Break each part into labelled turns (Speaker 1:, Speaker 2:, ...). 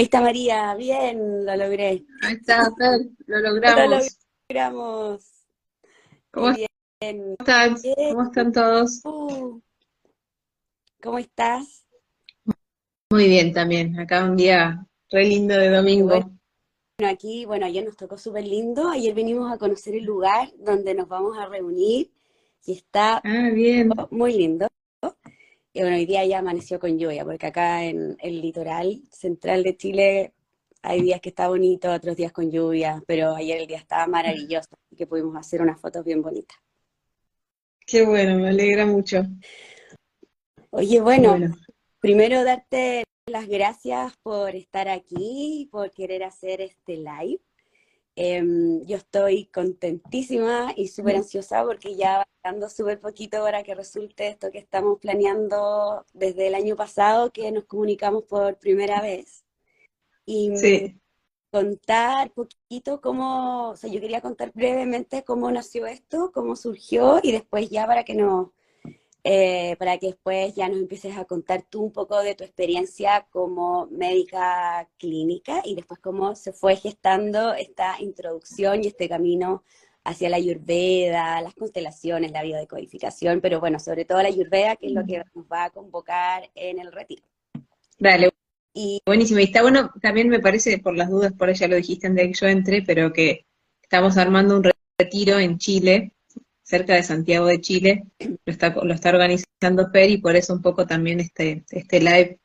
Speaker 1: Ahí está María, bien, lo logré.
Speaker 2: Ahí está, Fer, lo logramos.
Speaker 1: Lo logramos.
Speaker 2: ¿Cómo están? ¿Cómo están todos?
Speaker 1: Uh. ¿Cómo estás?
Speaker 2: Muy bien también, acá un día re lindo de domingo.
Speaker 1: Bueno, aquí, bueno, ayer nos tocó súper lindo, ayer venimos a conocer el lugar donde nos vamos a reunir y está
Speaker 2: ah, bien.
Speaker 1: muy lindo. Y bueno, hoy día ya amaneció con lluvia, porque acá en el litoral central de Chile hay días que está bonito, otros días con lluvia, pero ayer el día estaba maravilloso, y que pudimos hacer unas fotos bien bonitas.
Speaker 2: Qué bueno, me alegra mucho.
Speaker 1: Oye, bueno, primero darte las gracias por estar aquí, por querer hacer este live. Em, yo estoy contentísima y súper ansiosa porque ya va quedando súper poquito para que resulte esto que estamos planeando desde el año pasado, que nos comunicamos por primera vez. Y contar poquito cómo, o sea, yo quería contar brevemente cómo nació esto, cómo surgió y después ya para que nos eh, para que después ya nos empieces a contar tú un poco de tu experiencia como médica clínica y después cómo se fue gestando esta introducción y este camino hacia la ayurveda, las constelaciones, la biodecodificación, pero bueno, sobre todo la ayurveda, que es lo que nos va a convocar en el retiro.
Speaker 2: Dale. Y, Buenísimo. Y está bueno, también me parece, por las dudas, por ella lo dijiste antes de que yo entré, pero que estamos armando un retiro en Chile cerca de Santiago de Chile, lo está, lo está organizando Fer y por eso un poco también este, este live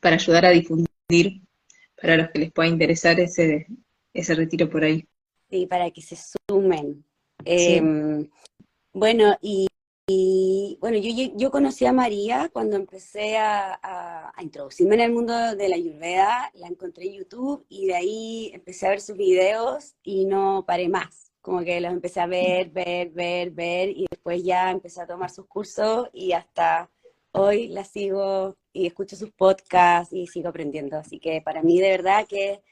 Speaker 2: para ayudar a difundir para los que les pueda interesar ese, ese retiro por ahí.
Speaker 1: Sí, para que se sumen. Em, bueno, y, bueno, yo, yo, conocí a María cuando empecé a, a, introducirme en el mundo de la Ayurveda, la encontré en YouTube y de ahí empecé a ver sus videos y no paré más como que los empecé a ver, ver, ver, ver, y después ya empecé a tomar sus cursos y hasta hoy la sigo y escucho sus podcasts y sigo aprendiendo. Así que para mí de verdad que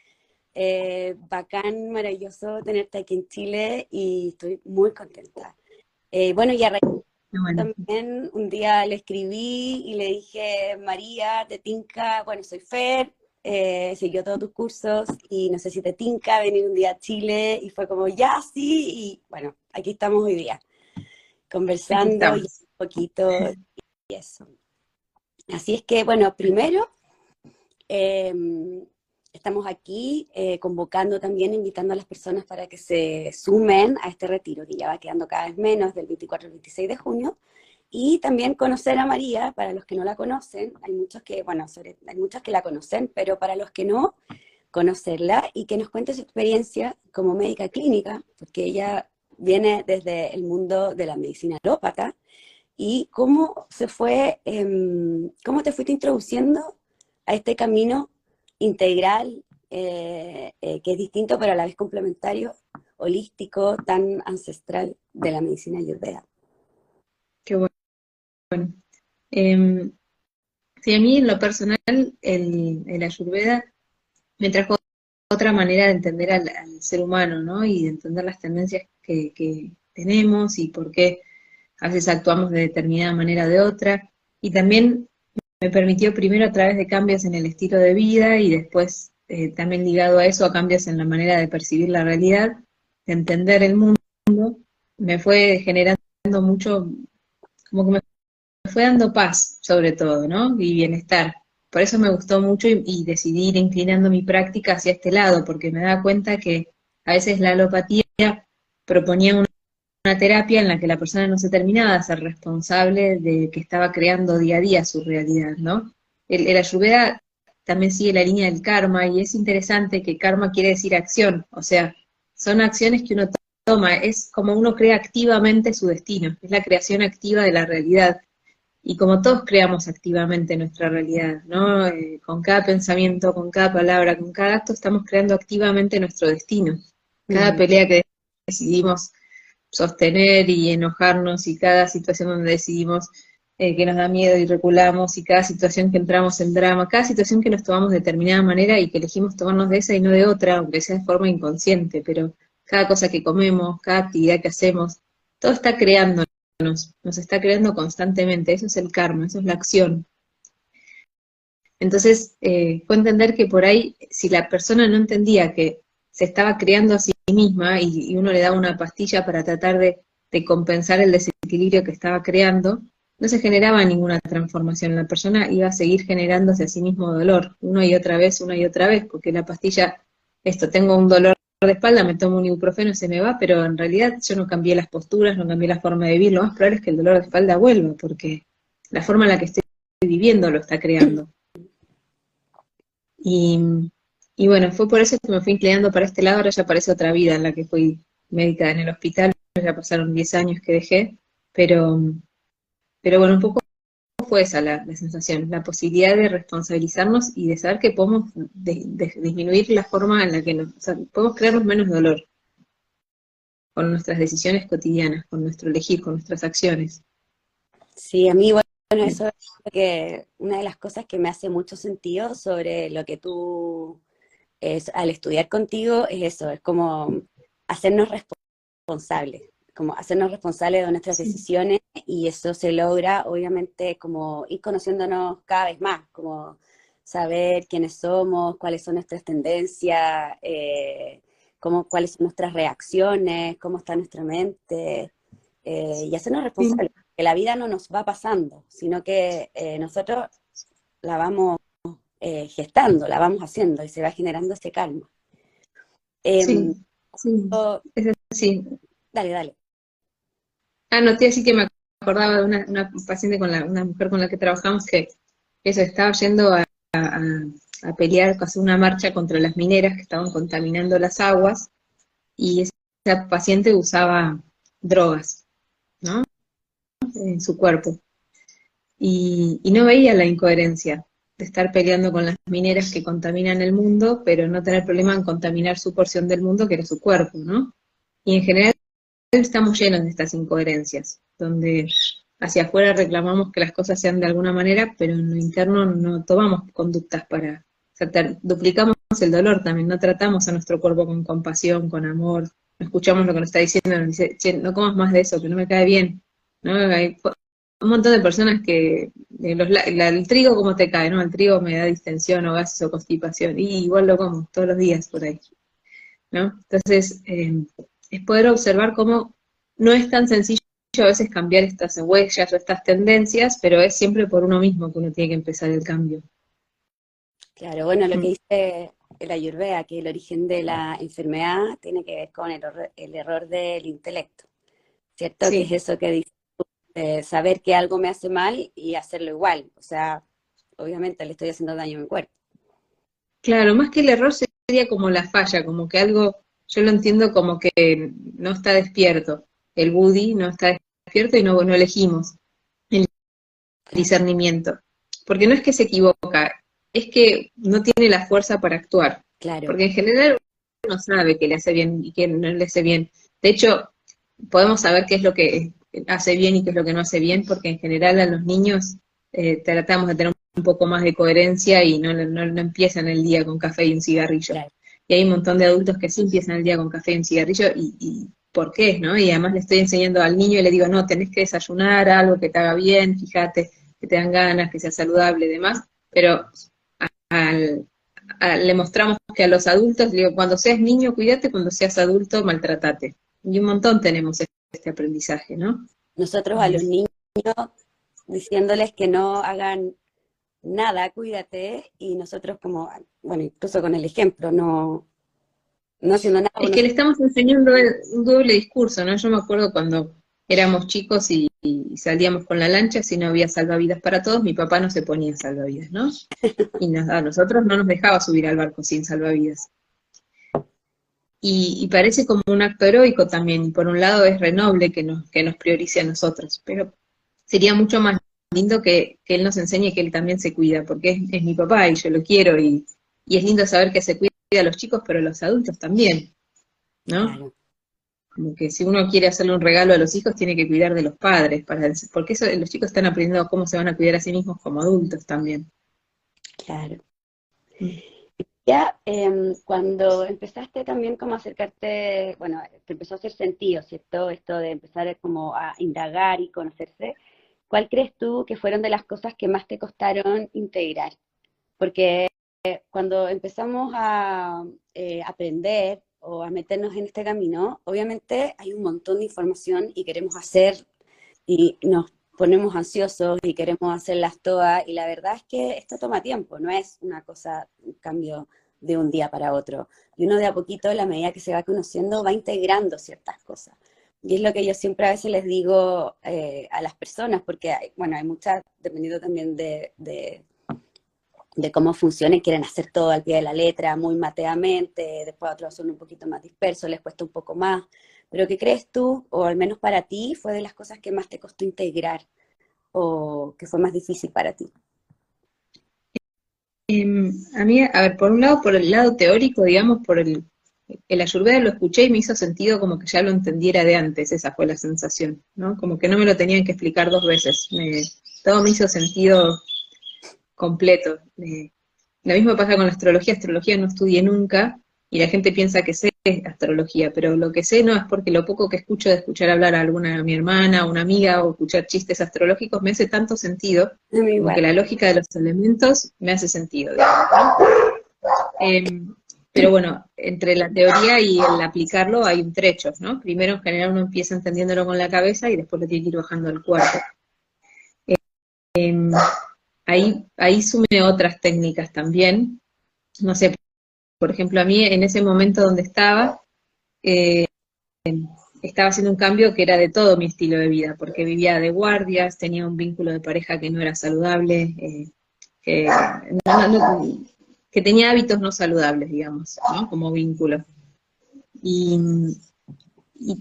Speaker 1: eh, bacán, maravilloso tenerte aquí en Chile y estoy muy contenta. Eh, bueno, y a también un día le escribí y le dije, María, te tinca, bueno, soy Fer, eh, siguió todos tus cursos y no sé si te tinca venir un día a Chile y fue como, ya, sí, y bueno, aquí estamos hoy día, conversando y un poquito y eso. Así es que, bueno, primero, em, estamos aquí eh, convocando también, invitando a las personas para que se sumen a este retiro, que ya va quedando cada vez menos del 24 al 26 de junio, y también conocer a María, para los que no la conocen, hay muchos que, bueno, hay muchas que la conocen, pero para los que no, conocerla y que nos cuente su experiencia como médica clínica, porque ella viene desde el mundo de la medicina alópata, y cómo se fue, em, cómo te fuiste introduciendo a este camino integral, eh, eh, que es distinto pero a la vez complementario, holístico, tan ancestral de la medicina ayurveda.
Speaker 2: Qué bueno. Bueno, eh, sí, a mí en lo personal el, el ayurveda me trajo otra manera de entender al, ser humano, ¿no? Y de entender las tendencias que, tenemos y por qué a veces actuamos de determinada manera o de otra. Y también me permitió primero a través de cambios en el estilo de vida y después eh, también ligado a eso a cambios en la manera de percibir la realidad, de entender el mundo, me fue generando mucho, como que me fue dando paz, sobre todo, ¿no? Y bienestar. Por eso me gustó mucho y, decidí ir inclinando mi práctica hacia este lado, porque me da cuenta que a veces la alopatía proponía una, terapia en la que la persona no se terminaba de ser responsable de que estaba creando día a día su realidad, ¿no? El, el ayurveda también sigue la línea del karma y es interesante que karma quiere decir acción, o sea, son acciones que uno toma, es como uno crea activamente su destino, es la creación activa de la realidad y como todos creamos activamente nuestra realidad, ¿no? Eh, con cada pensamiento, con cada palabra, con cada acto, estamos creando activamente nuestro destino. Cada pelea que decidimos sostener y enojarnos y cada situación donde decidimos eh, que nos da miedo y reculamos y cada situación que entramos en drama, cada situación que nos tomamos de determinada manera y que elegimos tomarnos de esa y no de otra, aunque sea de forma inconsciente, pero cada cosa que comemos, cada actividad que hacemos, todo está creando nos, está creando constantemente, eso es el karma, eso es la acción. Entonces, eh, fue entender que por ahí, si la persona no entendía que se estaba creando a sí misma y, uno le daba una pastilla para tratar de, compensar el desequilibrio que estaba creando, no se generaba ninguna transformación. La persona iba a seguir generándose a sí mismo dolor, una y otra vez, una y otra vez, porque la pastilla, esto, tengo un dolor de espalda, me tomo un ibuprofeno, se me va, pero en realidad yo no cambié las posturas, no cambié la forma de vivir, lo más probable es que el dolor de espalda vuelva, porque la forma en la que estoy viviendo lo está creando. Y, y bueno, fue por eso que me fui inclinando para este lado, ahora ya aparece otra vida en la que fui médica en el hospital, ya pasaron 10 años que dejé, pero, pero bueno, un poco fue esa la, sensación, la posibilidad de responsabilizarnos y de saber que podemos disminuir la forma en la que nos, o sea, podemos crearnos menos dolor con nuestras decisiones cotidianas, con nuestro elegir, con nuestras acciones.
Speaker 1: Sí, a mí, bueno, eso es que una de las cosas que me hace mucho sentido sobre lo que tú, es, al estudiar contigo, es eso, es como hacernos responsables como hacernos responsables de nuestras decisiones y eso se logra obviamente como ir conociéndonos cada vez más, como saber quiénes somos, cuáles son nuestras tendencias, eh, cómo, cuáles son nuestras reacciones, cómo está nuestra mente, eh, y hacernos responsables, que la vida no nos va pasando, sino que eh, nosotros la vamos gestando, la vamos haciendo y se va generando ese calma.
Speaker 2: sí, em, sí,
Speaker 1: Dale, dale.
Speaker 2: Ah, no, así que me acordaba de una, paciente con la, una mujer con la que trabajamos que eso estaba yendo a, pelear, a hacer una marcha contra las mineras que estaban contaminando las aguas, y esa paciente usaba drogas, ¿no? En su cuerpo. Y, y no veía la incoherencia de estar peleando con las mineras que contaminan el mundo, pero no tener problema en contaminar su porción del mundo, que era su cuerpo, ¿no? Y en general estamos llenos de estas incoherencias, donde hacia afuera reclamamos que las cosas sean de alguna manera, pero en lo interno no tomamos conductas para, duplicamos el dolor también, no tratamos a nuestro cuerpo con compasión, con amor, no escuchamos lo que nos está diciendo, nos dice, che, no comas más de eso, que no me cae bien. Hay un montón de personas que, el trigo como te cae, ¿no? El trigo me da distensión o gases o constipación, y igual lo como todos los días por ahí, ¿no? Entonces, eh, es poder observar cómo no es tan sencillo a veces cambiar estas huellas o estas tendencias, pero es siempre por uno mismo que uno tiene que empezar el cambio.
Speaker 1: Claro, bueno, lo que mm. dice la Ayurveda, que el origen de la enfermedad tiene que ver con el, error del intelecto, ¿cierto? Que es eso que dice, saber que algo me hace mal y hacerlo igual, o sea, obviamente le estoy haciendo daño a mi cuerpo.
Speaker 2: Claro, más que el error sería como la falla, como que algo yo lo entiendo como que no está despierto. El Buddy no está despierto y no, no elegimos el discernimiento. Porque no es que se equivoca, es que no tiene la fuerza para actuar.
Speaker 1: Claro.
Speaker 2: Porque en general uno sabe que le hace bien y que no le hace bien. De hecho, podemos saber qué es lo que hace bien y qué es lo que no hace bien, porque en general a los niños eh, tratamos de tener un poco más de coherencia y no, no, empiezan el día con café y un cigarrillo. Y hay un montón de adultos que sí empiezan el día con café y un cigarrillo, y, ¿por qué? ¿no? Y además le estoy enseñando al niño y le digo, no, tenés que desayunar algo que te haga bien, fíjate, que te dan ganas, que sea saludable y demás, pero le mostramos que a los adultos, digo, cuando seas niño, cuídate, cuando seas adulto, maltratate. Y un montón tenemos este aprendizaje, ¿no?
Speaker 1: Nosotros a los niños diciéndoles que no hagan nada, cuídate, y nosotros como, bueno, incluso con el ejemplo, no, no haciendo nada.
Speaker 2: Es que le estamos enseñando un doble discurso, ¿no? Yo me acuerdo cuando éramos chicos y, salíamos con la lancha, si no había salvavidas para todos, mi papá no se ponía salvavidas, ¿no? Y a nosotros no nos dejaba subir al barco sin salvavidas. Y, parece como un acto heroico también, y por un lado es renoble que nos, que nos priorice a nosotros, pero sería mucho más lindo que, él nos enseñe que él también se cuida, porque es, mi papá y yo lo quiero y, es lindo saber que se cuida a los chicos, pero a los adultos también, ¿no? Como que si uno quiere hacerle un regalo a los hijos, tiene que cuidar de los padres, para, porque eso, los chicos están aprendiendo cómo se van a cuidar a sí mismos como adultos también.
Speaker 1: Claro. Ya, em, cuando empezaste también como a acercarte, bueno, te empezó a hacer sentido, ¿cierto? Esto de empezar como a indagar y conocerse, ¿Cuál crees tú que fueron de las cosas que más te costaron integrar porque cuando empezamos a eh, aprender o a meternos en este camino, obviamente hay un montón de información y queremos hacer y nos ponemos ansiosos y queremos hacerlas todas y la verdad es que esto toma tiempo, no es una cosa, un cambio de un día para otro. Y uno de a poquito, a medida que se va conociendo, va integrando ciertas cosas. Y es lo que yo siempre a veces les digo eh, a las personas, porque hay, bueno, hay muchas, dependiendo también de, de, cómo funciona, quieren hacer todo al pie de la letra, muy mateamente, después otros son un poquito más dispersos, les cuesta un poco más. Pero ¿qué crees tú, o al menos para ti, fue de las cosas que más te costó integrar o que fue más difícil para ti?
Speaker 2: Em, a mí, a ver, por un lado, por el lado teórico, digamos, por el, el ayurveda lo escuché y me hizo sentido como que ya lo entendiera de antes, esa fue la sensación, ¿no? Como que no me lo tenían que explicar dos veces, todo me hizo sentido completo. lo mismo pasa con la astrología, astrología no estudié nunca, y la gente piensa que sé astrología, pero lo que sé no es porque lo poco que escucho de escuchar hablar a alguna mi hermana, una amiga o escuchar chistes astrológicos me hace tanto sentido, porque la lógica de los elementos me hace sentido. Em, pero bueno, entre la teoría y el aplicarlo hay un trecho, ¿no? Primero en general uno empieza entendiéndolo con la cabeza y después lo tiene que ir bajando al cuerpo. Em, ahí, ahí sume otras técnicas también, no sé, por ejemplo, a mí en ese momento donde estaba, eh, estaba haciendo un cambio que era de todo mi estilo de vida, porque vivía de guardias, tenía un vínculo de pareja que no era saludable, eh, que, tenía hábitos no saludables, digamos, ¿no? como vínculo. Y,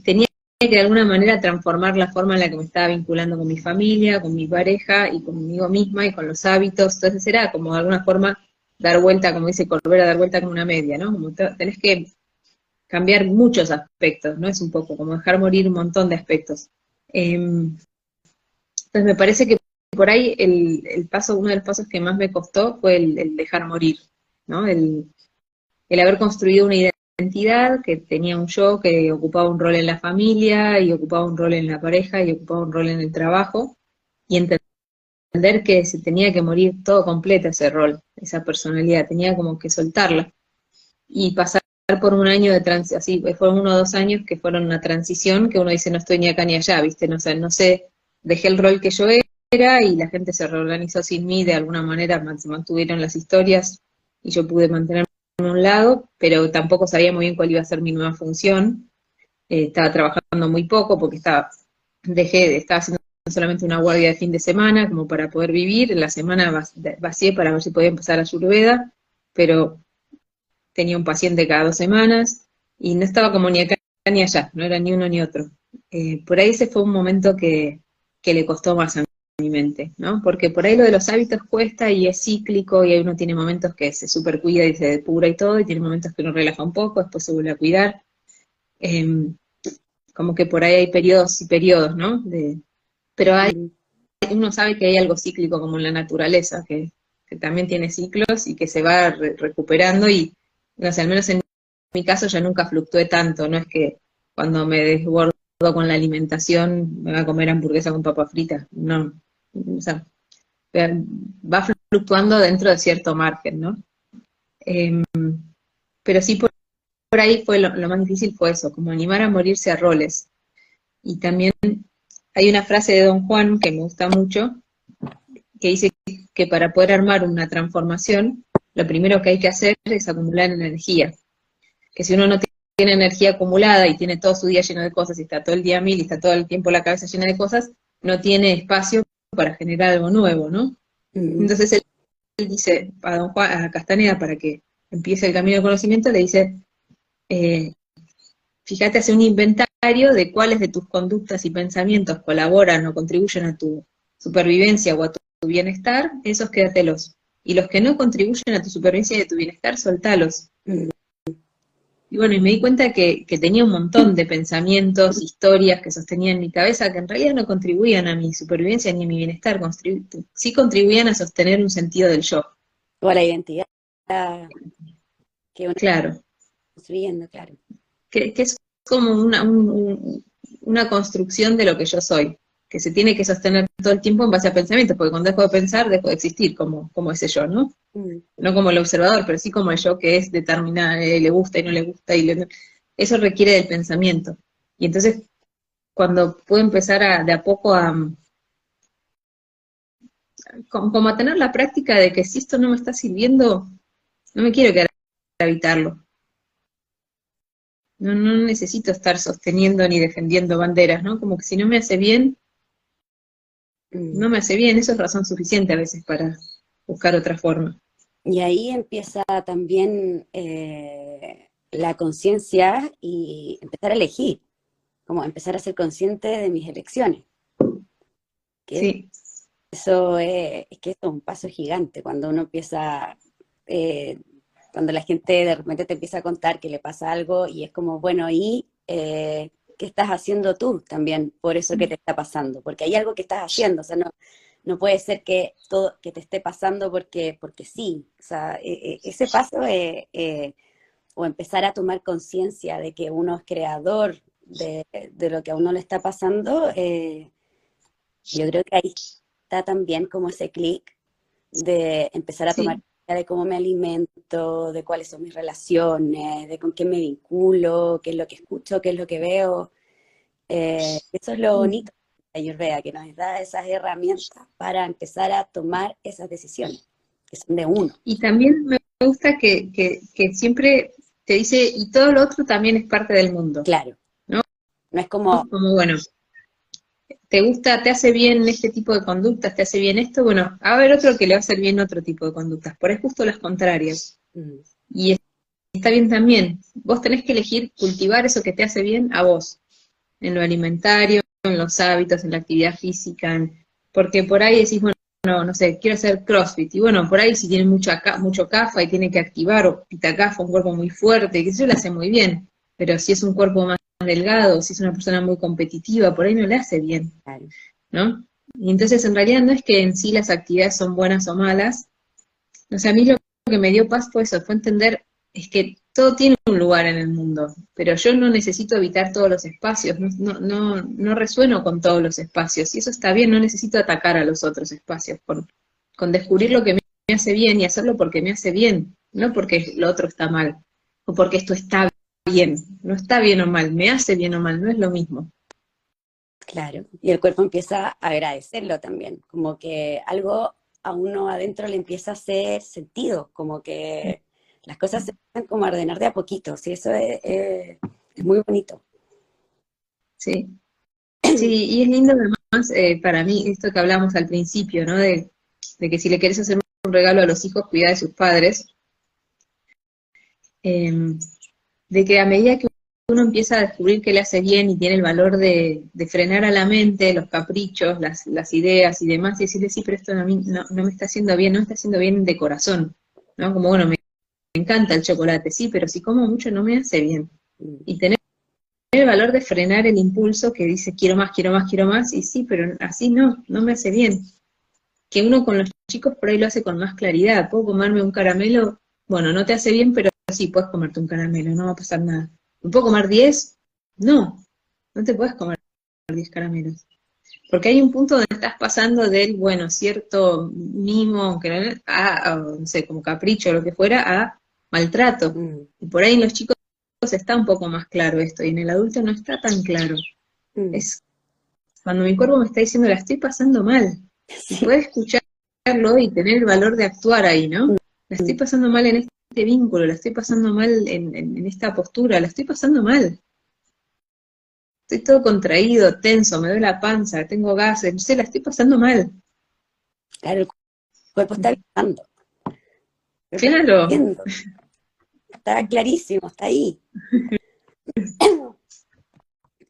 Speaker 2: tenía que de alguna manera transformar la forma en la que me estaba vinculando con mi familia, con mi pareja y conmigo misma y con los hábitos. Entonces era como de alguna forma dar vuelta, como dice Corbera, dar vuelta como una media, ¿no? Como tenés que cambiar muchos aspectos, ¿no? Es un poco como dejar morir un montón de aspectos. Em, entonces me parece que por ahí el, paso, uno de los pasos que más me costó fue el, dejar morir, ¿no? El, el haber construido una identidad que tenía un yo que ocupaba un rol en la familia y ocupaba un rol en la pareja y ocupaba un rol en el trabajo y entender que se tenía que morir todo completo ese rol, esa personalidad, tenía como que soltarla. Y pasar por un año de transición, así, fueron uno o dos años que fueron una transición que uno dice no estoy ni acá ni allá, ¿viste? No, sé, no sé, dejé el rol que yo era y la gente se reorganizó sin mí, de alguna manera se mantuvieron las historias y yo pude mantenerme a un lado, pero tampoco sabía muy bien cuál iba a ser mi nueva función. Eh, estaba trabajando muy poco porque estaba, dejé, estaba haciendo solamente una guardia de fin de semana como para poder vivir, en la semana vacié para ver si podía empezar a Ayurveda, pero tenía un paciente cada dos semanas y no estaba como ni acá ni allá, no era ni uno ni otro. Eh, por ahí ese fue un momento que, que le costó más a mente, ¿no? Porque por ahí lo de los hábitos cuesta y es cíclico y uno tiene momentos que se super cuida y se depura y todo, y tiene momentos que uno relaja un poco, después se vuelve a cuidar. Em, como que por ahí hay periodos y periodos, ¿no? De, pero hay, uno sabe que hay algo cíclico como en la naturaleza, que, también tiene ciclos y que se va recuperando y, no sé, al menos en mi caso yo nunca fluctué tanto, no es que cuando me desbordo con la alimentación me va a comer hamburguesa con papa frita, no, o sea, va fluctuando dentro de cierto margen, ¿no? Em, pero sí por, ahí fue lo, lo, más difícil fue eso, como animar a morirse a roles. Y también hay una frase de Don Juan que me gusta mucho, que dice que para poder armar una transformación, lo primero que hay que hacer es acumular energía. Que si uno no tiene energía acumulada y tiene todo su día lleno de cosas y está todo el día mil y está todo el tiempo la cabeza llena de cosas, no tiene espacio para generar algo nuevo, ¿no? Mm. Entonces él, dice a Don Juan, a Castaneda, para que empiece el camino del conocimiento, le dice, eh, fíjate, hace un inventario de cuáles de tus conductas y pensamientos colaboran o contribuyen a tu supervivencia o a tu bienestar, esos quédatelos. Y los que no contribuyen a tu supervivencia y a tu bienestar, soltalos. Y bueno, y me di cuenta que, tenía un montón de pensamientos, historias que sostenía en mi cabeza que en realidad no contribuían a mi supervivencia ni a mi bienestar, sí contribuían a sostener un sentido del yo.
Speaker 1: O a la identidad
Speaker 2: que claro.
Speaker 1: construyendo, claro
Speaker 2: que, es como una, una construcción de lo que yo soy, que se tiene que sostener todo el tiempo en base a pensamientos, porque cuando dejo de pensar, dejo de existir como, como ese yo, ¿no? mm. no como el observador, pero sí como el yo que es determinar, eh, le gusta y no le gusta, y eso requiere del pensamiento. Y entonces, cuando puedo empezar a, de a poco a, como, a tener la práctica de que si esto no me está sirviendo, no me quiero quedar a evitarlo. No, no necesito estar sosteniendo ni defendiendo banderas, ¿no? Como que si no me hace bien, no me hace bien, eso es razón suficiente a veces para buscar otra forma.
Speaker 1: Y ahí empieza también eh, la conciencia y empezar a elegir, como empezar a ser consciente de mis elecciones. sí. Eso es, que es un paso gigante cuando uno empieza, eh, cuando la gente de repente te empieza a contar que le pasa algo y es como, bueno, ¿y eh, qué estás haciendo tú también por eso que te está pasando? Porque hay algo que estás haciendo, o sea, no, no puede ser que todo que te esté pasando porque, porque sí. O sea, e, e, ese paso es, eh, o empezar a tomar conciencia de que uno es creador de, lo que a uno le está pasando, yo creo que ahí está también como ese clic de empezar a tomar de cómo me alimento, de cuáles son mis relaciones, de con quién me vinculo, qué es lo que escucho, qué es lo que veo. Eh, eso es lo bonito de Ayurveda, que nos da esas herramientas para empezar a tomar esas decisiones, que son de uno.
Speaker 2: Y también me gusta que, que, que siempre te dice, y todo lo otro también es parte del mundo.
Speaker 1: Claro. ¿no? No es como...
Speaker 2: Como, bueno, ¿te gusta, te hace bien este tipo de conductas, te hace bien esto? Bueno, a haber otro que le va a hacer bien otro tipo de conductas, por ahí justo las contrarias. Mm. Y está bien también, vos tenés que elegir cultivar eso que te hace bien a vos, en lo alimentario, en los hábitos, en la actividad física, porque por ahí decís, bueno, no, no sé, quiero hacer CrossFit, y bueno, por ahí si tiene mucha, mucho cafa y tiene que activar, o pita cafa, un cuerpo muy fuerte, que eso lo hace muy bien, pero si es un cuerpo más delgado, si es una persona muy competitiva, por ahí no le hace bien, ¿no? Y entonces en realidad no es que en sí las actividades son buenas o malas, o sea, a mí lo que me dio paz fue eso, fue entender, es que todo tiene un lugar en el mundo, pero yo no necesito evitar todos los espacios, no, no, no, resueno con todos los espacios, y eso está bien, no necesito atacar a los otros espacios, con, con descubrir lo que me hace bien y hacerlo porque me hace bien, no porque lo otro está mal, o porque esto está bien no está bien o mal, me hace bien o mal, no es lo mismo.
Speaker 1: Claro, y el cuerpo empieza a agradecerlo también, como que algo a uno adentro le empieza a hacer sentido, como que las cosas se empiezan como a ordenar de a poquito, sí, eso es, muy bonito.
Speaker 2: Sí. sí, y es lindo además eh, para mí esto que hablamos al principio, ¿no? De, de, que si le quieres hacer un regalo a los hijos, cuida de sus padres. Eh, de que a medida que uno empieza a descubrir que le hace bien y tiene el valor de, frenar a la mente los caprichos, las, las, ideas y demás, y decirle, sí, pero esto no, no, me está haciendo bien, no me está haciendo bien de corazón, ¿no? Como, bueno, me, encanta el chocolate, sí, pero si como mucho no me hace bien. Y tener el valor de frenar el impulso que dice, quiero más, quiero más, quiero más, y sí, pero así no, no me hace bien. Que uno con los chicos por ahí lo hace con más claridad, puedo comerme un caramelo, bueno, no te hace bien, pero sí, puedes comerte un caramelo, no va a pasar nada. ¿Me puedo comer 10? No, no te puedes comer 10 caramelos. Porque hay un punto donde estás pasando del, bueno, cierto mimo, aunque a, no sé, como capricho o lo que fuera, a maltrato. Mm. Y por ahí en los chicos está un poco más claro esto, y en el adulto no está tan claro. Mm. Es cuando mi cuerpo me está diciendo, la estoy pasando mal. Y puede escucharlo y tener el valor de actuar ahí, ¿no? Mm. La estoy pasando mal en este este vínculo, la estoy pasando mal en, esta postura, la estoy pasando mal. Estoy todo contraído, tenso, me duele la panza, tengo gases, no sé, la estoy pasando mal.
Speaker 1: Claro, el cuerpo está avisando.
Speaker 2: Claro.
Speaker 1: Está clarísimo, está ahí.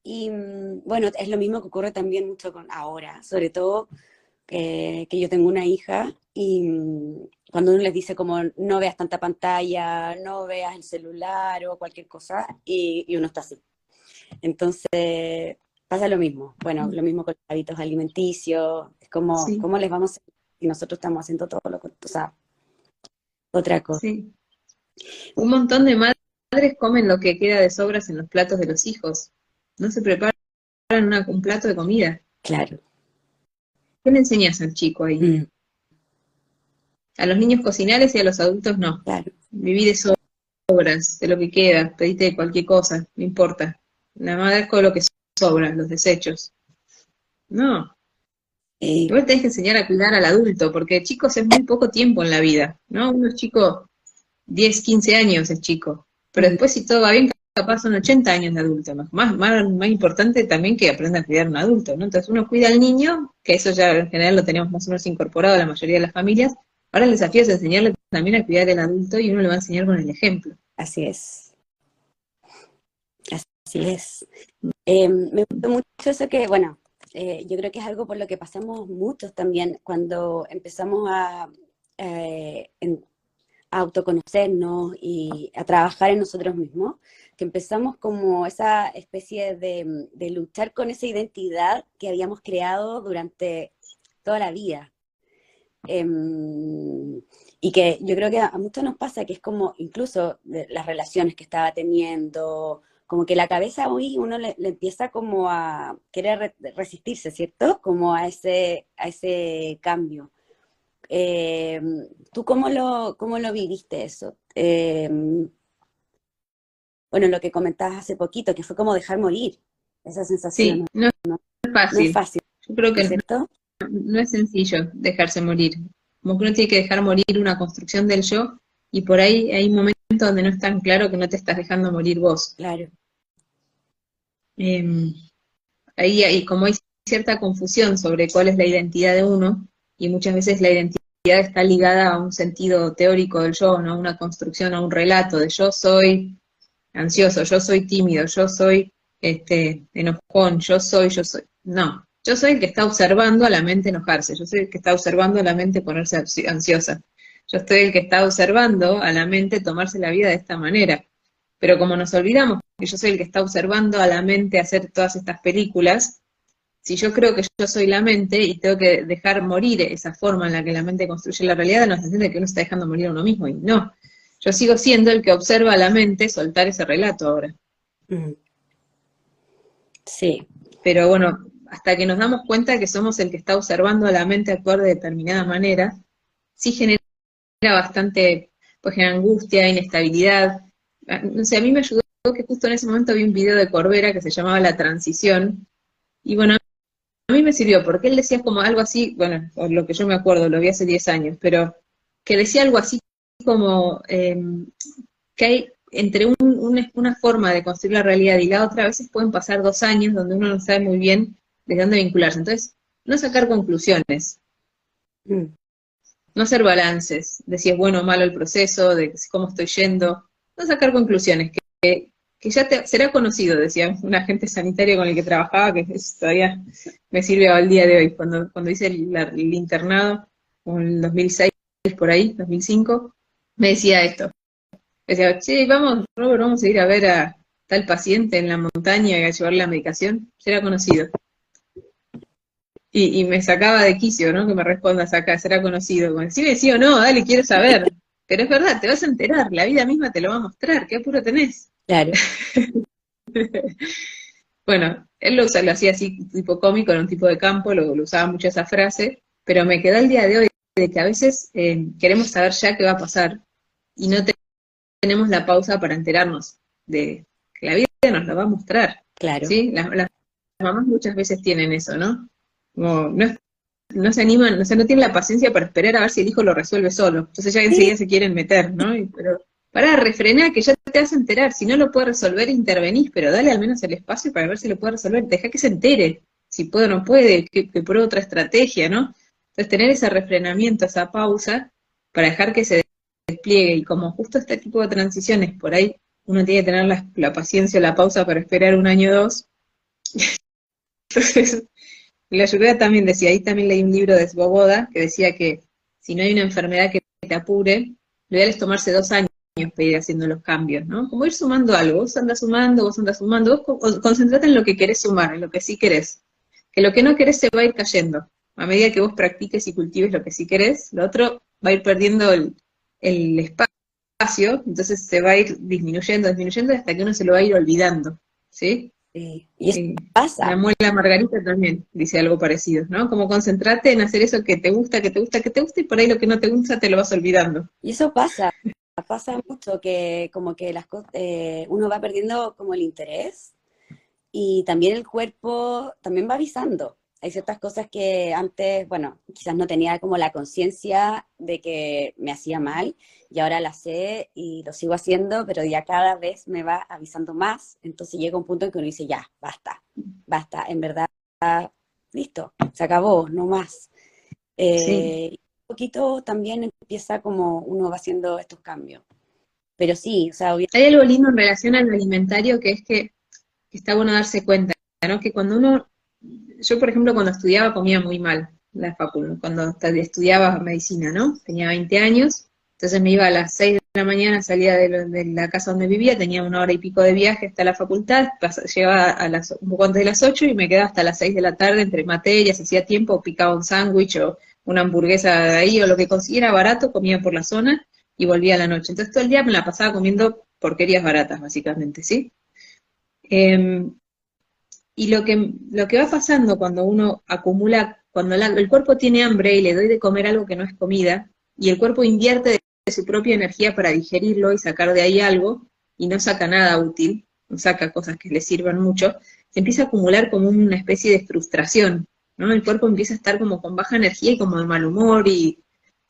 Speaker 1: Y bueno, es lo mismo que ocurre también mucho con ahora, sobre todo que yo tengo una hija y cuando uno les dice como no veas tanta pantalla, no veas el celular o cualquier cosa, y, uno está así. Entonces, pasa lo mismo. Bueno, lo mismo con los hábitos alimenticios, es como, ¿cómo les vamos a y nosotros estamos haciendo todo lo que, o sea, otra cosa. Sí.
Speaker 2: Un montón de madres comen lo que queda de sobras en los platos de los hijos. No se preparan un plato de comida.
Speaker 1: Claro.
Speaker 2: ¿Qué le enseñas al chico ahí? Mm A los niños cocinales y a los adultos no.
Speaker 1: Claro.
Speaker 2: Viví de sobras, de lo que queda, pedite cualquier cosa, no importa. Nada más con lo que sobra, los desechos. No.
Speaker 1: Eh,
Speaker 2: Igual tenés que enseñar a cuidar al adulto, porque chicos es muy poco tiempo en la vida, ¿no? Uno es chico, 10, 15 años es chico, pero
Speaker 1: Mm.
Speaker 2: después si todo va bien, capaz son 80 años de adulto. Más, más, más, más importante también que aprenda a cuidar a un adulto, ¿no? Entonces uno cuida al niño, que eso ya en general lo tenemos más o menos incorporado a la mayoría de las familias, ahora el desafío es enseñarle también a cuidar al adulto y uno le va a enseñar con el ejemplo.
Speaker 1: Así es. Así es. Eh, me gustó mucho eso que, bueno, eh, yo creo que es algo por lo que pasamos muchos también cuando empezamos a, eh, a autoconocernos y a trabajar en nosotros mismos, que empezamos como esa especie de, de luchar con esa identidad que habíamos creado durante toda la vida. Em, y que yo creo que a, muchos nos pasa que es como incluso de las relaciones que estaba teniendo, como que la cabeza hoy uno le, le empieza como a querer re- resistirse, ¿cierto? Como a ese, a ese cambio. Em, ¿tú cómo lo, cómo lo viviste eso? Em, bueno, lo que comentabas hace poquito, que fue como dejar morir esa sensación,
Speaker 2: Sí, no es
Speaker 1: no es
Speaker 2: fácil.
Speaker 1: fácil,
Speaker 2: Yo creo que
Speaker 1: ¿cierto?
Speaker 2: No es sencillo dejarse morir. Como que uno tiene que dejar morir una construcción del yo, y por ahí hay momentos donde no es tan claro que no te estás dejando morir vos.
Speaker 1: Claro,
Speaker 2: Eh, ahí hay, como hay cierta confusión sobre cuál es la identidad de uno, y muchas veces la identidad está ligada a un sentido teórico del yo, ¿no? Una construcción, a un relato de yo soy ansioso, yo soy tímido, yo soy este, enojón, yo soy, yo soy. No, yo soy el que está observando a la mente enojarse, yo soy el que está observando a la mente ponerse ansi- ansiosa, yo estoy el que está observando a la mente tomarse la vida de esta manera. Pero como nos olvidamos que yo soy el que está observando a la mente hacer todas estas películas, si yo creo que yo soy la mente y tengo que dejar morir esa forma en la que la mente construye la realidad, nos entiende que uno está dejando morir a uno mismo, y no. Yo sigo siendo el que observa a la mente soltar ese relato ahora.
Speaker 1: Mm. Sí,
Speaker 2: Pero bueno, hasta que nos damos cuenta que somos el que está observando a la mente actuar de determinada manera, sí genera bastante, pues genera angustia, inestabilidad. No sé, a mí me ayudó que justo en ese momento vi un video de Corbera que se llamaba La Transición, y bueno, a mí me sirvió, porque él decía como algo así, bueno, por lo que yo me acuerdo, lo vi hace 10 años, pero que decía algo así como eh, que hay entre un- una forma de construir la realidad y la otra, a veces pueden pasar dos años donde uno no sabe muy bien desde dónde vincularse. Entonces, no sacar conclusiones,
Speaker 1: Mm.
Speaker 2: no hacer balances de si es bueno o malo el proceso, de cómo estoy yendo, no sacar conclusiones, que, que- que ya te- será conocido, decía un agente sanitario con el que trabajaba, que es- todavía me sirve al día de hoy, cuando, cuando hice el, internado, en el 2006, por ahí, 2005, me decía esto. Me decía, che, vamos, Robert, vamos a ir a ver a tal paciente en la montaña y a llevarle la medicación, será conocido. Y, y me sacaba de quicio, ¿no? Que me respondas acá, será conocido. Como, sí, sí o no, dale, quiero saber. Pero es verdad, te vas a enterar, la vida misma te lo va a mostrar, ¿qué apuro tenés?
Speaker 1: Claro,
Speaker 2: Bueno, él lo, lo hacía así, tipo cómico, era un tipo de campo, lo, lo usaba mucho esa frase, pero me quedó el día de hoy de que a veces eh, queremos saber ya qué va a pasar y no te- tenemos la pausa para enterarnos de que la vida nos lo va a mostrar,
Speaker 1: claro.
Speaker 2: ¿sí? Las, las mamás muchas veces tienen eso, ¿no? Como no, no se animan, o sea, no tienen la paciencia para esperar a ver si el hijo lo resuelve solo. Entonces ya enseguida se quieren meter, ¿no? Y- pero para refrenar que ya te vas a enterar, si no lo puede resolver, intervenís, pero dale al menos el espacio para ver si lo puede resolver, deja que se entere, si puede o no puede, que, que pruebe otra estrategia, ¿no? Entonces tener ese refrenamiento, esa pausa, para dejar que se despliegue, y como justo este tipo de transiciones, por ahí uno tiene que tener la, la paciencia, la pausa para esperar un año o dos. Entonces, la ayurveda también decía, ahí también leí un libro de Svoboda que decía que si no hay una enfermedad que te apure, lo ideal es tomarse dos años para ir haciendo los cambios, ¿no? Como ir sumando algo, vos andas sumando, vos andas sumando, vos co- concentrate en lo que querés sumar, en lo que sí querés. Que lo que no querés se va a ir cayendo. A medida que vos practiques y cultives lo que sí querés, lo otro va a ir perdiendo el, el espacio, entonces se va a ir disminuyendo, disminuyendo hasta que uno se lo va a ir olvidando, ¿sí?
Speaker 1: Sí. Y eso pasa.
Speaker 2: La muela margarita también dice algo parecido, ¿no? Como concentrarte en hacer eso que te gusta, que te gusta, que te gusta, y por ahí lo que no te gusta te lo vas olvidando.
Speaker 1: Y eso pasa, pasa mucho, que como que las eh, uno va perdiendo como el interés y también el cuerpo también va avisando. Hay ciertas cosas que antes, bueno, quizás no tenía como la conciencia de que me hacía mal y ahora la sé y lo sigo haciendo, pero ya cada vez me va avisando más. Entonces llega un punto en que uno dice, ya, basta, basta, en verdad, listo, se acabó, no más. Eh, un poquito también empieza como uno va haciendo estos cambios. Pero sí, o sea,
Speaker 2: Hay algo lindo en relación al alimentario que es que que está bueno darse cuenta, ¿no? Que cuando uno, yo por ejemplo cuando estudiaba comía muy mal la facultad, cuando estudiaba medicina, ¿no? Tenía 20 años, entonces me iba a las 6 de la mañana, salía de, la casa donde vivía, tenía una hora y pico de viaje hasta la facultad, llegaba a las, un poco antes de las 8 y me quedaba hasta las 6 de la tarde entre materias, hacía tiempo, picaba un sándwich o una hamburguesa de ahí o lo que consiguiera barato, comía por la zona y volvía a la noche. Entonces todo el día me la pasaba comiendo porquerías baratas, básicamente, ¿sí? Em, y lo que, lo que va pasando cuando uno acumula, cuando el cuerpo tiene hambre y le doy de comer algo que no es comida, y el cuerpo invierte de, su propia energía para digerirlo y sacar de ahí algo, y no saca nada útil, no saca cosas que le sirvan mucho, se empieza a acumular como una especie de frustración, ¿no? El cuerpo empieza a estar como con baja energía y como de mal humor, y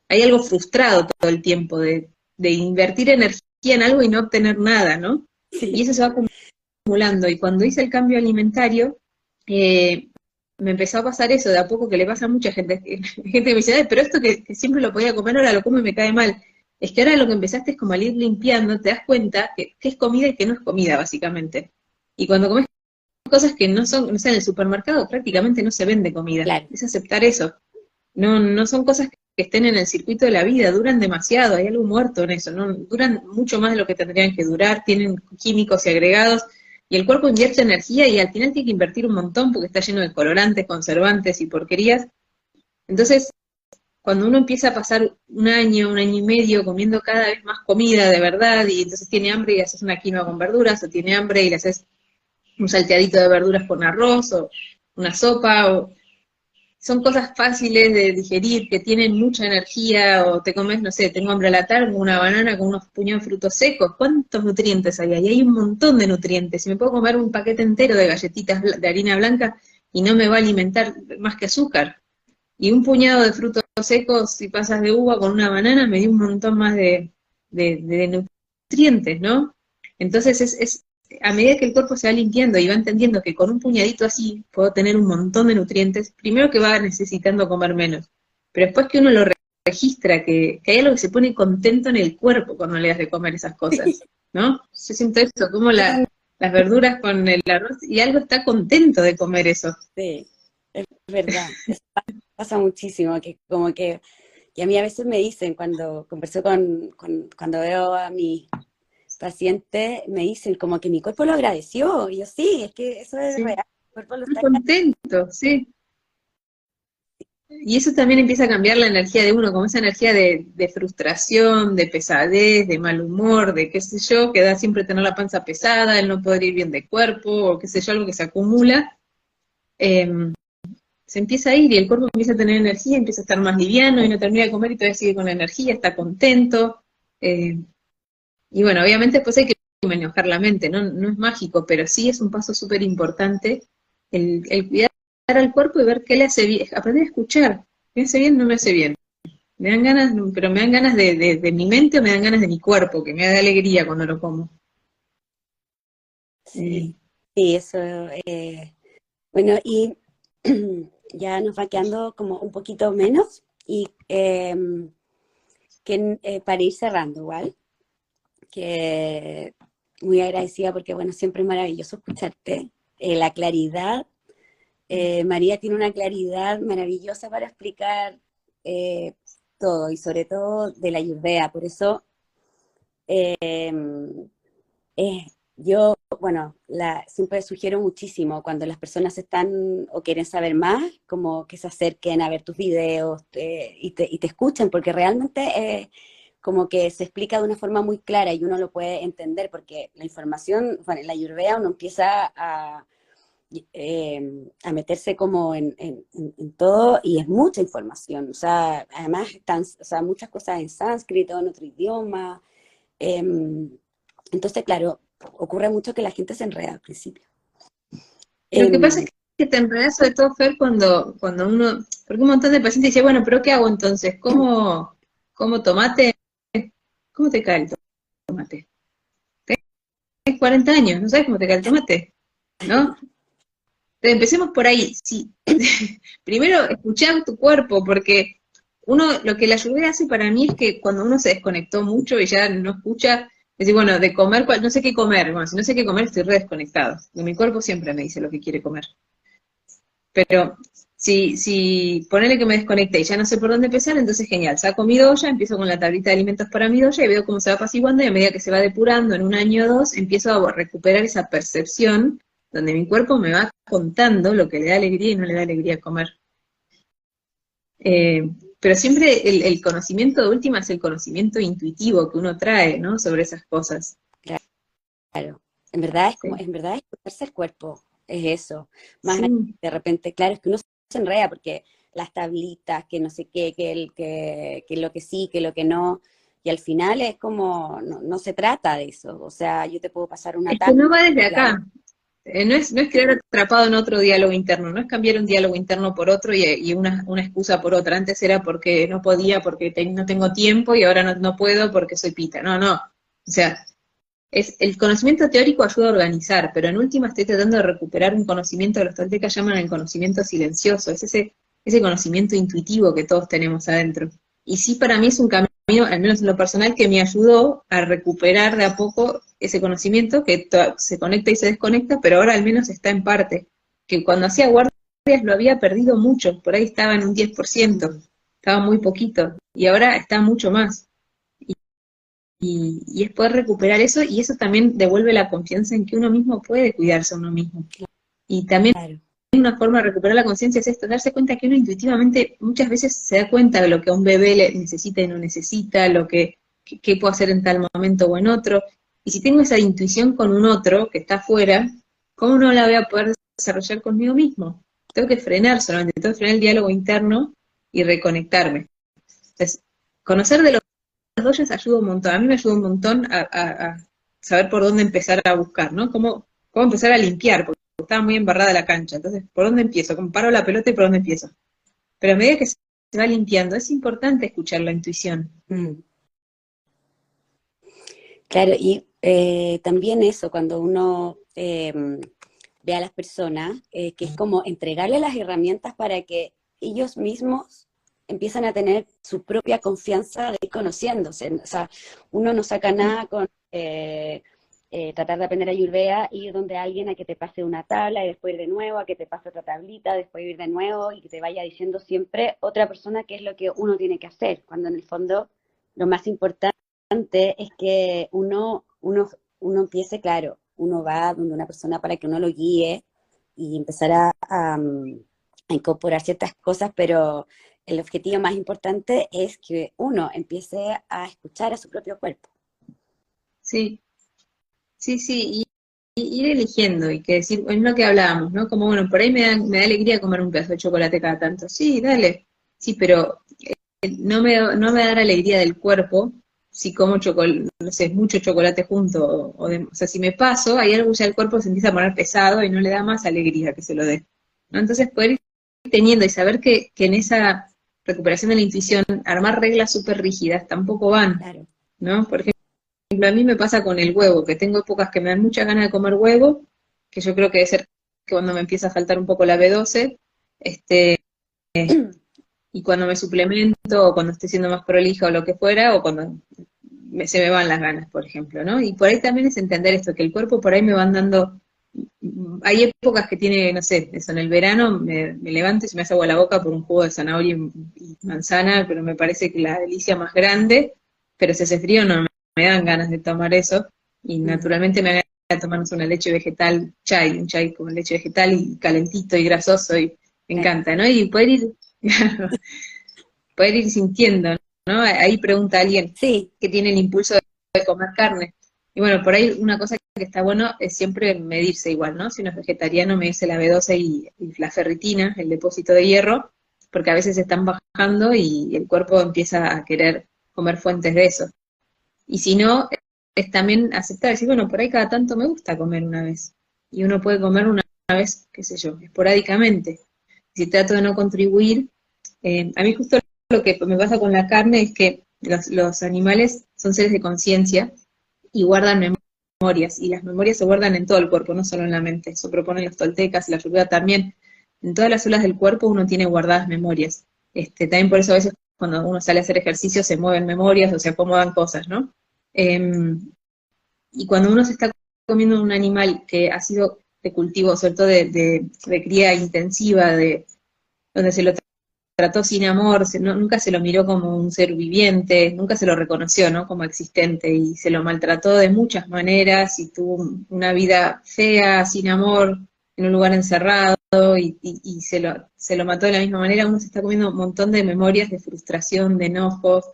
Speaker 2: hay algo frustrado todo el tiempo de, de invertir energía en algo y no obtener nada, ¿no? Y eso se va y cuando hice el cambio alimentario, eh, me empezó a pasar eso, de a poco que le pasa a mucha gente, gente que me dice, pero esto que, siempre lo podía comer, ahora lo como y me cae mal. Es que ahora lo que empezaste es como al ir limpiando, te das cuenta que, es comida y que no es comida, básicamente. Y cuando comes cosas que no son, no sé, en el supermercado prácticamente no se vende comida. Es aceptar eso. No, no son cosas que estén en el circuito de la vida, duran demasiado, hay algo muerto en eso, no duran mucho más de lo que tendrían que durar, tienen químicos y agregados y el cuerpo invierte energía y al final tiene que invertir un montón porque está lleno de colorantes, conservantes y porquerías. Entonces, cuando uno empieza a pasar un año, un año y medio comiendo cada vez más comida de verdad y entonces tiene hambre y haces una quinoa con verduras o tiene hambre y le haces un salteadito de verduras con arroz o una sopa o son cosas fáciles de digerir, que tienen mucha energía, o te comes, no sé, tengo hambre a la tarde, una banana con unos puñados de frutos secos, ¿cuántos nutrientes hay ahí? Hay un montón de nutrientes, si me puedo comer un paquete entero de galletitas de harina blanca y no me va a alimentar más que azúcar. Y un puñado de frutos secos, si pasas de uva con una banana, me dio un montón más de, de nutrientes, ¿no? Entonces es, es, a medida que el cuerpo se va limpiando y va entendiendo que con un puñadito así puedo tener un montón de nutrientes, primero que va necesitando comer menos, pero después que uno lo registra, que, hay algo que se pone contento en el cuerpo cuando le das de comer esas cosas, ¿no? Yo siento eso, como las verduras con el arroz, y algo está contento de comer eso.
Speaker 1: Sí, es verdad, pasa muchísimo, que como que, y a mí a veces me dicen cuando converso con, cuando veo a mi pacientes me dicen como que mi cuerpo lo agradeció. Y yo, sí, es que eso es real.
Speaker 2: Mi cuerpo lo está contento, sí. Y eso también empieza a cambiar la energía de uno, como esa energía de, frustración, de pesadez, de mal humor, de qué sé yo, que da siempre tener la panza pesada, el no poder ir bien de cuerpo, o qué sé yo, algo que se acumula. Em, se empieza a ir y el cuerpo empieza a tener energía, empieza a estar más liviano y no termina de comer y todavía sigue con energía, está contento. Eh, y bueno, obviamente después hay que enojar la mente, ¿no? No es mágico, pero sí es un paso súper importante el, cuidar al cuerpo y ver qué le hace bien, aprender a escuchar, me hace bien, no me hace bien. Me dan ganas, pero me dan ganas de, de, mi mente o me dan ganas de mi cuerpo, que me da alegría cuando lo como.
Speaker 1: Sí, sí, eso. Eh, bueno, y ya nos va quedando como un poquito menos y em, que, eh, para ir cerrando igual, que muy agradecida porque, bueno, siempre es maravilloso escucharte. Eh, la claridad, eh, María tiene una claridad maravillosa para explicar eh, todo y sobre todo de la ayurveda. Por eso yo, bueno, la, siempre sugiero muchísimo cuando las personas están o quieren saber más, como que se acerquen a ver tus videos y, te, y, te, escuchen, porque realmente como que se explica de una forma muy clara y uno lo puede entender, porque la información, bueno, en la Ayurveda uno empieza a, eh, a meterse como en, todo y es mucha información, o sea, además están, o sea, muchas cosas en sánscrito, en otro idioma. Em, entonces, claro, ocurre mucho que la gente se enreda al principio.
Speaker 2: Lo que em, pasa es que te enredas sobre todo, Fer, cuando, cuando uno, porque un montón de pacientes dice, bueno, pero ¿qué hago entonces? ¿Cómo, cómo tomate? ¿Cómo te cae el tomate? Tienes 40 años, ¿no sabes cómo te cae el tomate? ¿No? empecemos por ahí. Sí. Primero, escuchar tu cuerpo, porque uno, lo que la lluvia hace para mí es que cuando uno se desconectó mucho y ya no escucha, decir, bueno, de comer, no sé qué comer. Bueno, si no sé qué comer, estoy re desconectado. Mi cuerpo siempre me dice lo que quiere comer. Pero si, si ponele que me desconecte y ya no sé por dónde empezar, entonces genial, saco mi doya, empiezo con la tablita de alimentos para mi doya y veo cómo se va apaciguando y a medida que se va depurando en un año o dos, empiezo a recuperar esa percepción donde mi cuerpo me va contando lo que le da alegría y no le da alegría comer. Eh, pero siempre el, conocimiento de última es el conocimiento intuitivo que uno trae, ¿no? Sobre esas cosas.
Speaker 1: Claro, en verdad es como, en verdad escucharse el cuerpo, es eso. Más de repente, claro, es que uno se enreda porque las tablitas, que no sé qué, que, el, que, que lo que sí, que lo que no, y al final es como, no, se trata de eso, o sea, yo te puedo pasar una
Speaker 2: es Que no va desde acá, eh, no, es, no es quedar atrapado en otro diálogo interno, no es cambiar un diálogo interno por otro y, una, una, excusa por otra. Antes era porque no podía, porque no tengo tiempo y ahora no, no, puedo porque soy pita. No, no. O sea, es, el conocimiento teórico ayuda a organizar, pero en última estoy tratando de recuperar un conocimiento que los toltecas llaman el conocimiento silencioso, es ese, ese conocimiento intuitivo que todos tenemos adentro. Y sí, para mí es un camino, al menos en lo personal, que me ayudó a recuperar de a poco ese conocimiento que se conecta y se desconecta, pero ahora al menos está en parte. Que cuando hacía guardias lo había perdido mucho, por ahí estaba en un 10%, estaba muy poquito, y ahora está mucho más. Y, es poder recuperar eso, y eso también devuelve la confianza en que uno mismo puede cuidarse a uno mismo. Y también una forma de recuperar la conciencia es esto, darse cuenta que uno intuitivamente muchas veces se da cuenta de lo que a un bebé le necesita y no necesita, lo que, que, puedo hacer en tal momento o en otro. Y si tengo esa intuición con un otro que está afuera, ¿cómo no la voy a poder desarrollar conmigo mismo? Tengo que frenar solamente, tengo que frenar el diálogo interno y reconectarme. Entonces, conocer de los dos ayuda un montón. A mí me ayuda un montón a, saber por dónde empezar a buscar, ¿no? Cómo, cómo empezar a limpiar, porque estaba muy embarrada la cancha. Entonces, ¿por dónde empiezo? Comparo la pelota y por dónde empiezo. Pero a medida que se va limpiando, es importante escuchar la intuición. Mm.
Speaker 1: Claro, y eh, también eso, cuando uno eh, ve a las personas, eh, que es como entregarle las herramientas para que ellos mismos empiezan a tener su propia confianza de ir conociéndose. O sea, uno no saca nada con tratar de aprender a Ayurveda, ir donde alguien a que te pase una tabla y después ir de nuevo, a que te pase otra tablita, después ir de nuevo y que te vaya diciendo siempre otra persona qué es lo que uno tiene que hacer, cuando en el fondo lo más importante es que uno, uno, uno empiece, claro, uno va donde una persona para que uno lo guíe y empezar a, incorporar ciertas cosas, pero el objetivo más importante es que uno empiece a escuchar a su propio cuerpo.
Speaker 2: Sí, sí, sí, y, ir eligiendo y que decir, es lo que hablábamos, ¿no? Como, bueno, por ahí me da, me da alegría comer un pedazo de chocolate cada tanto. Sí, dale, sí, pero eh, no, me, no me da la alegría del cuerpo si como chocolate, no sé, mucho chocolate junto, o, sea, si me paso, hay algo ya el cuerpo se empieza a poner pesado y no le da más alegría que se lo dé. ¿no? Entonces, poder ir teniendo y saber que, en esa recuperación de la intuición, armar reglas súper rígidas tampoco van, ¿no? Por ejemplo, a mí me pasa con el huevo, que tengo épocas que me dan mucha ganas de comer huevo, que yo creo que debe ser que cuando me empieza a faltar un poco la B12, este, y cuando me suplemento, o cuando estoy siendo más prolija o lo que fuera, o cuando se me van las ganas, por ejemplo, ¿no? Y por ahí también es entender esto, que el cuerpo por ahí me van dando, hay épocas que tiene, no sé, eso en el verano me, levanto y se me hace agua la boca por un jugo de zanahoria y, manzana, pero me parece que la delicia más grande, pero si hace frío no me, dan ganas de tomar eso, y mm. naturalmente me a tomarnos una leche vegetal, chai, un chai con leche vegetal y calentito y grasoso, y me encanta, ¿no? Y poder ir, poder ir sintiendo, ¿no? Ahí pregunta alguien
Speaker 1: sí.
Speaker 2: que tiene el impulso de comer carne. Y bueno, por ahí una cosa que está bueno es siempre medirse igual, ¿no? Si uno es vegetariano, medirse la B12 y, la ferritina, el depósito de hierro, porque a veces están bajando y el cuerpo empieza a querer comer fuentes de eso. Y si no, es también aceptar, decir, bueno, por ahí cada tanto me gusta comer una vez. Y uno puede comer una vez, qué sé yo, esporádicamente. Si trato de no contribuir, eh, a mí justo lo que me pasa con la carne es que los, animales son seres de conciencia y guardan memorias, y las memorias se guardan en todo el cuerpo, no solo en la mente. Eso proponen los toltecas, la ayurveda también. En todas las células del cuerpo uno tiene guardadas memorias. Este, también por eso a veces cuando uno sale a hacer ejercicio se mueven memorias o se acomodan cosas, ¿no? Em, y cuando uno se está comiendo un animal que ha sido de cultivo, sobre todo de, de, cría intensiva, de donde se lo trató sin amor, nunca se lo miró como un ser viviente, nunca se lo reconoció ¿no? como existente y se lo maltrató de muchas maneras y tuvo una vida fea, sin amor, en un lugar encerrado y, y, se, lo, se lo mató de la misma manera, uno se está comiendo un montón de memorias de frustración, de enojos,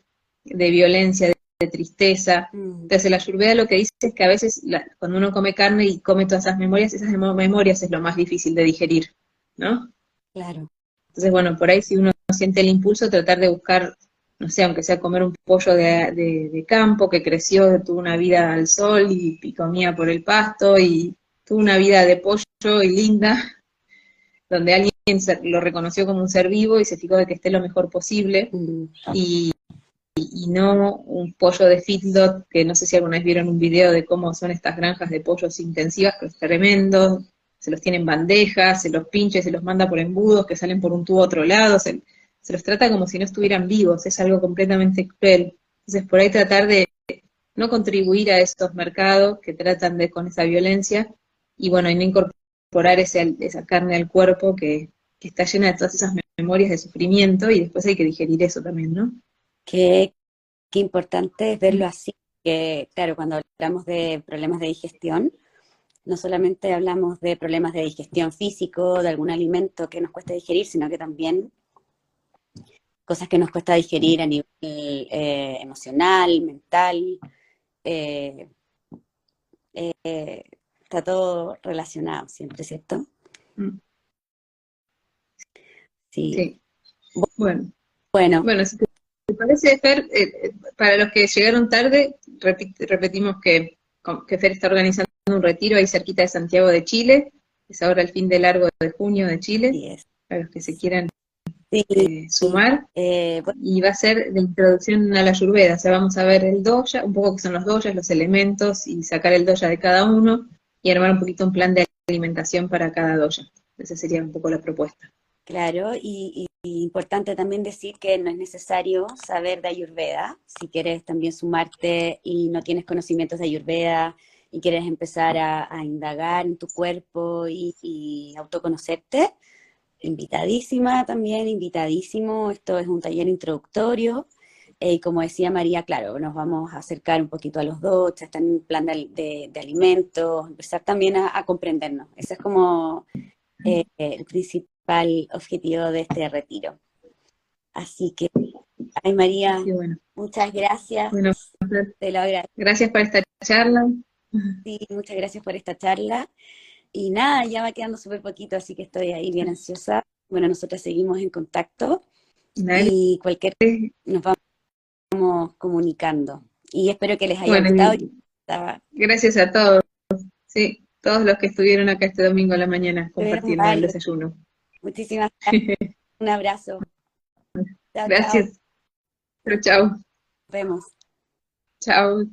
Speaker 2: de violencia, de, tristeza. Mm. Entonces la ayurveda lo que dice es que a veces cuando uno come carne y come todas esas memorias, esas memorias es lo más difícil de digerir, ¿no?
Speaker 1: Claro.
Speaker 2: Entonces, bueno, por ahí si uno siente el impulso, tratar de buscar, no sé, aunque sea comer un pollo de, campo que creció, tuvo una vida al sol y, comía por el pasto y tuvo una vida de pollo y linda, donde alguien lo reconoció como un ser vivo y se fijó de que esté lo mejor posible, mm. y, y, no un pollo de feedlot, que no sé si alguna vez vieron un video de cómo son estas granjas de pollos intensivas, que es tremendo, se los tiene en bandejas, se los pincha y se los manda por embudos que salen por un tubo a otro lado, se, los trata como si no estuvieran vivos, es algo completamente cruel. Entonces, por ahí tratar de no contribuir a estos mercados que tratan de con esa violencia y bueno, y no incorporar ese, esa carne al cuerpo que, está llena de todas esas memorias de sufrimiento y después hay que digerir eso también, ¿no?
Speaker 1: Qué, qué importante es verlo así, que claro, cuando hablamos de problemas de digestión, no solamente hablamos de problemas de digestión físico, de algún alimento que nos cuesta digerir, sino que también cosas que nos cuesta digerir a nivel eh, emocional, mental. Eh, eh, está todo relacionado siempre, ¿cierto? Mm.
Speaker 2: Sí. Bueno. Bueno. Bueno, si te parece, Fer, para los que llegaron tarde, repetimos que, que Fer está organizando un retiro ahí cerquita de Santiago de Chile, es ahora el fin de largo de junio de Chile, para los que se quieran eh, sumar, eh, y va a ser de introducción a la Ayurveda, o sea, vamos a ver el doya, un poco que son los doyas, los elementos, y sacar el doya de cada uno, y armar un poquito un plan de alimentación para cada doya. Esa sería un poco la propuesta.
Speaker 1: Claro, y, importante también decir que no es necesario saber de Ayurveda, si quieres también sumarte y no tienes conocimientos de Ayurveda, y quieres empezar a, indagar en tu cuerpo y, autoconocerte, invitadísima también, invitadísimo. Esto es un taller introductorio. Eh, y como decía María, claro, nos vamos a acercar un poquito a los dos, está en un plan de, alimentos, empezar también a, comprendernos. Ese es como eh, el principal objetivo de este retiro. Así que, ay María, muchas gracias.
Speaker 2: Bueno, te lo agradezco. Gracias por esta charla.
Speaker 1: Sí, muchas gracias por esta charla. Y nada, ya va quedando súper poquito, así que estoy ahí bien ansiosa. Bueno, nosotros seguimos en contacto y cualquier nos vamos comunicando. Y espero que les haya gustado.
Speaker 2: Gracias a todos. Sí, todos los que estuvieron acá este domingo a la mañana compartiendo el desayuno.
Speaker 1: Muchísimas gracias. Un abrazo.
Speaker 2: Gracias. Chao. chao.
Speaker 1: Nos vemos.
Speaker 2: Chao.